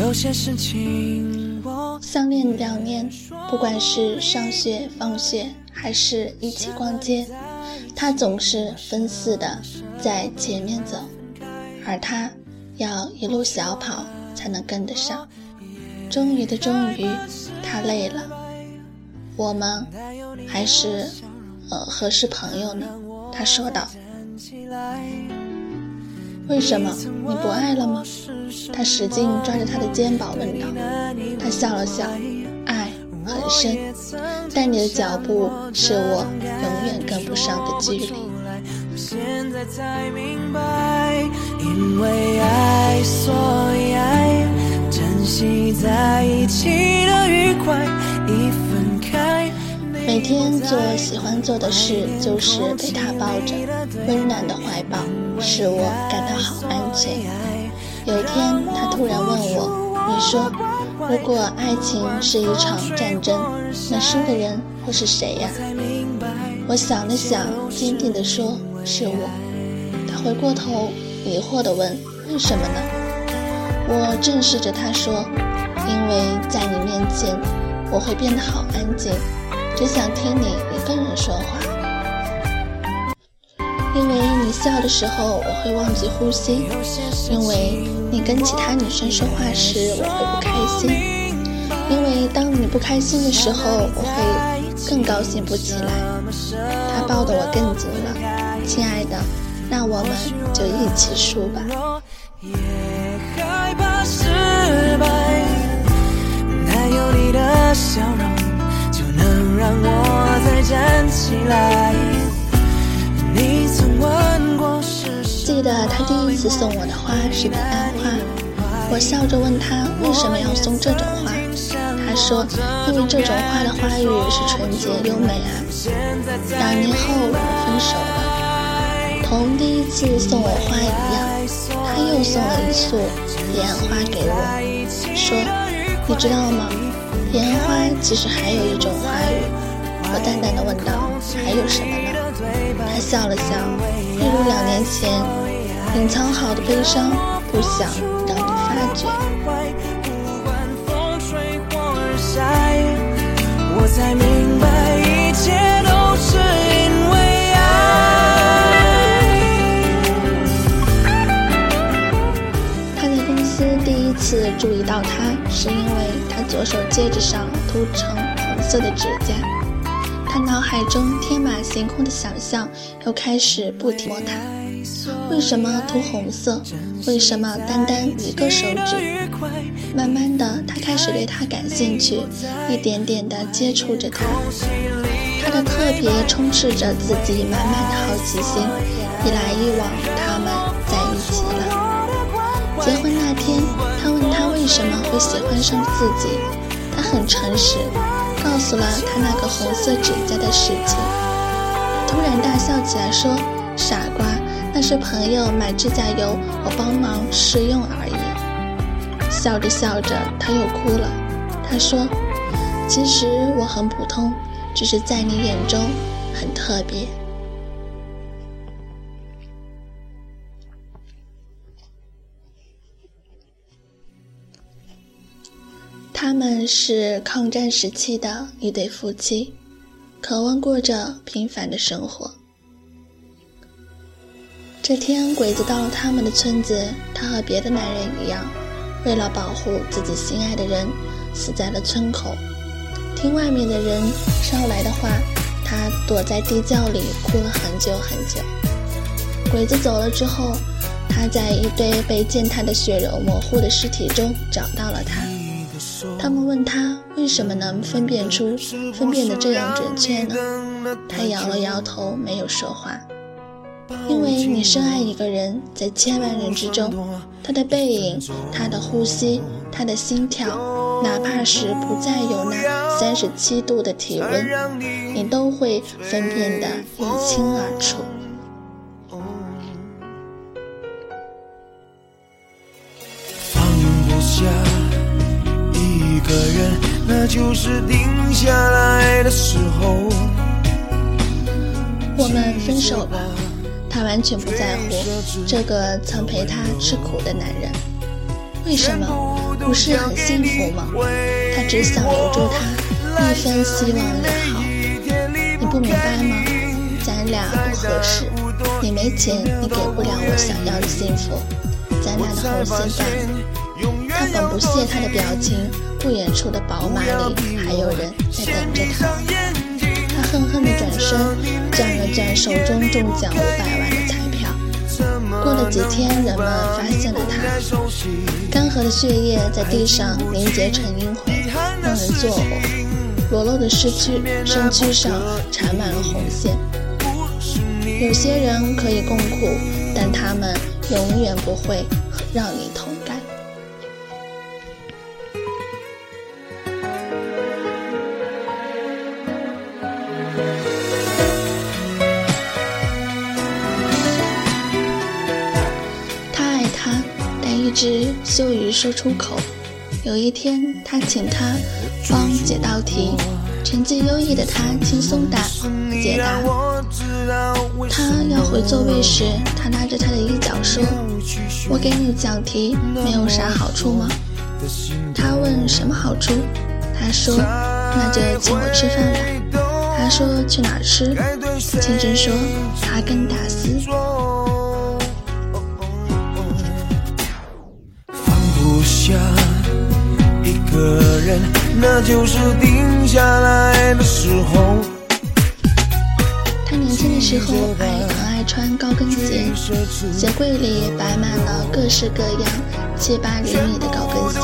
有些事情相恋两年，不管是上学、放学，还是一起逛街，他总是分四的在前面走，而他要一路小跑才能跟得上。终于的终于，他累了。我们还是呃合适朋友呢？他说道。为什么你不爱了吗？他使劲抓着他的肩膀问道。他笑了笑，爱很深，但你的脚步是我永远跟不上的距离。因为爱，所以爱，惜在一起的愉快。每天做喜欢做的事，就是被他抱着，温暖的怀抱，使我感到好安全。有一天，他突然问我：“你说，如果爱情是一场战争，那输的人会是谁呀？”我想了想，坚定地说：“是我。”他回过头，疑惑地问：“为什么呢？”我正视着他说：“因为在你面前，我会变得好安静，只想听你一个人说话。因为你笑的时候，我会忘记呼吸；因为你跟其他女生说话时，我会不开心；因为当你不开心的时候，我会更高兴不起来。”他抱得我更紧了，亲爱的，那我们就一起输吧。也害怕失败，但有你的笑容，就能让我再站起来。你曾问过是记得他第一次送我的花是彼岸花，我笑着问他为什么要送这种花，他说因为这种花的花语是纯洁优美啊。两年后我们分手了，同第一次送我花一样，他又送了一束彼岸花给我，说你知道吗？彼岸花其实还有一种花语。我淡淡的问道，还有什么呢？他笑了笑，一如两年前，隐藏好的悲伤，不想让你发觉。我才明白次注意到他，是因为他左手戒指上涂成红色的指甲。他脑海中天马行空的想象又开始不停摸他。为什么涂红色？为什么单单一个手指？慢慢的，他开始对他感兴趣，一点点的接触着他。他的特别充斥着自己满满的好奇心，一来一往，他们为什么会喜欢上自己，他很诚实。告诉了他那个红色指甲的事情，突然大笑起来，说：“傻瓜，那是朋友买指甲油，我帮忙试用而已。”笑着笑着，他又哭了。他说：“其实我很普通，只是在你眼中很特别。”他们是抗战时期的一对夫妻，渴望过着平凡的生活。这天，鬼子到了他们的村子，他和别的男人一样，为了保护自己心爱的人，死在了村口。听外面的人捎来的话，他躲在地窖里哭了很久很久。鬼子走了之后，他在一堆被践踏的血肉模糊的尸体中找到了他。他们问他为什么能分辨出分辨的这样准确呢？他摇了摇头，没有说话。因为你深爱一个人，在千万人之中，他的背影、他的呼吸、他的心跳，哪怕是不再有那三十七度的体温，你都会分辨得一清二楚。那就是定下来的时候。我们分手吧，他完全不在乎这个曾陪他吃苦的男人。为什么？不是很幸福吗？他只想留住他，一分希望也好。你不明白吗？咱俩不合适，你没钱，你给不了我想要的幸福。咱俩的后心吧。他本不屑他的表情，不远处的宝马里还有人在等着他。他恨恨地转身，攥了攥手中中奖五百万的彩票。过了几天，人们发现了他，干涸的血液在地上凝结成阴魂，让人作呕。裸露的尸躯，身躯上缠满了红线。有些人可以共苦，但他们永远不会让你同甘。只羞于说出口。有一天，他请他帮解道题，成绩优异的他轻松答解答。他要回座位时，他拉着他的衣角说：“我给你讲题，没有啥好处吗？”他问：“什么好处？”他说：“那就请我吃饭吧。”他说：“去哪儿吃？”青春说：“哈根达斯。”那就是定下来的时候。他年轻的时候爱很爱穿高跟鞋，鞋柜里摆满了各式各样七八厘米的高跟鞋，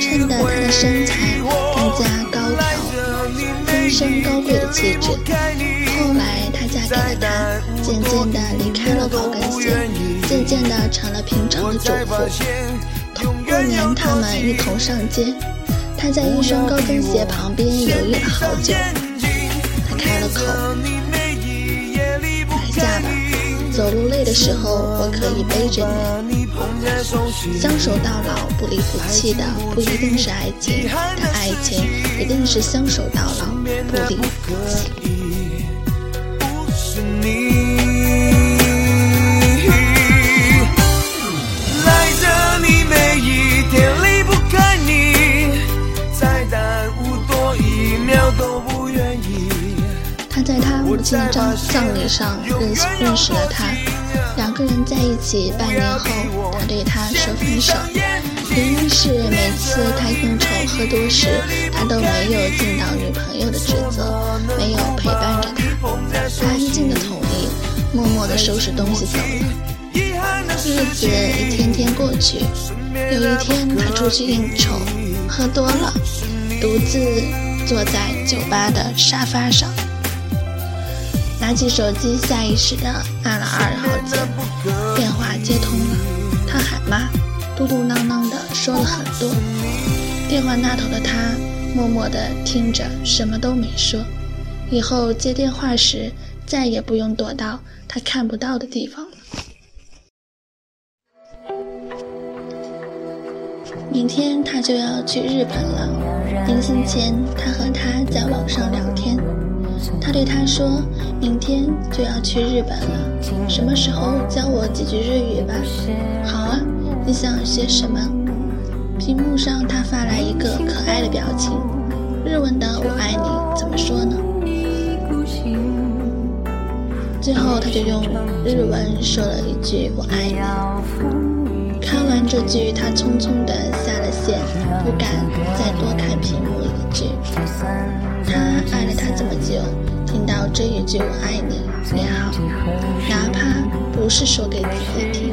衬得他的身材更加高挑，天生高贵的气质。后来她嫁给了他，渐渐地离开了高跟鞋，渐渐地成了平常的主妇。过年，他们一同上街。他在一双高跟鞋旁边犹豫了好久。他开了口：“买下吧，走路累的时候我可以背着你。相守到老，不离不弃的不一定是爱情，但爱情一定是相守到老，不离不弃。”母亲的葬葬礼上认识认识了他，两个人在一起半年后，他对他说分手，原因是每次他应酬喝多时，他都没有尽到女朋友的职责，没有陪伴着他，他安静的同意，默默的收拾东西走了。日子一天天过去，有一天他出去应酬，喝多了，独自坐在酒吧的沙发上。拿起手机，下意识的按了二号键，电话接通了。他喊妈，嘟嘟囔囔的说了很多。电话那头的他默默的听着，什么都没说。以后接电话时，再也不用躲到他看不到的地方了。明天他就要去日本了。临行前，他和他在网上聊。他对他说：“明天就要去日本了，什么时候教我几句日语吧？”“好啊，你想学什么？”屏幕上他发来一个可爱的表情，日文的“我爱你”怎么说呢？最后他就用日文说了一句“我爱你”。这句，他匆匆地下了线，不敢再多看屏幕一句。他爱了他这么久，听到这一句“我爱你”也好，哪怕不是说给自己听。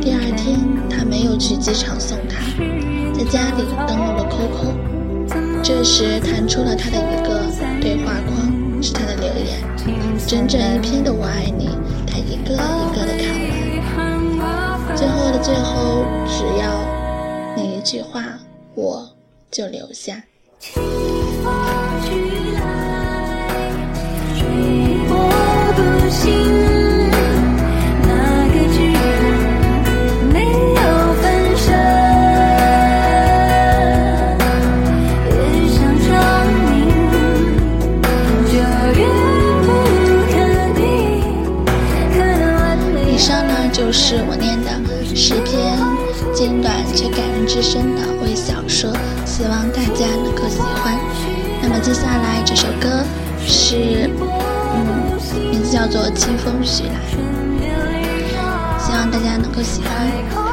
第二天，他没有去机场送他，在家里登录了 QQ。这时弹出了他的一个对话框，是他的留言，整整一篇的“我爱你”，他一个一个的看完。最后，只要你一句话，我就留下。接下来这首歌是，嗯，名字叫做《清风徐来》，希望大家能够喜欢。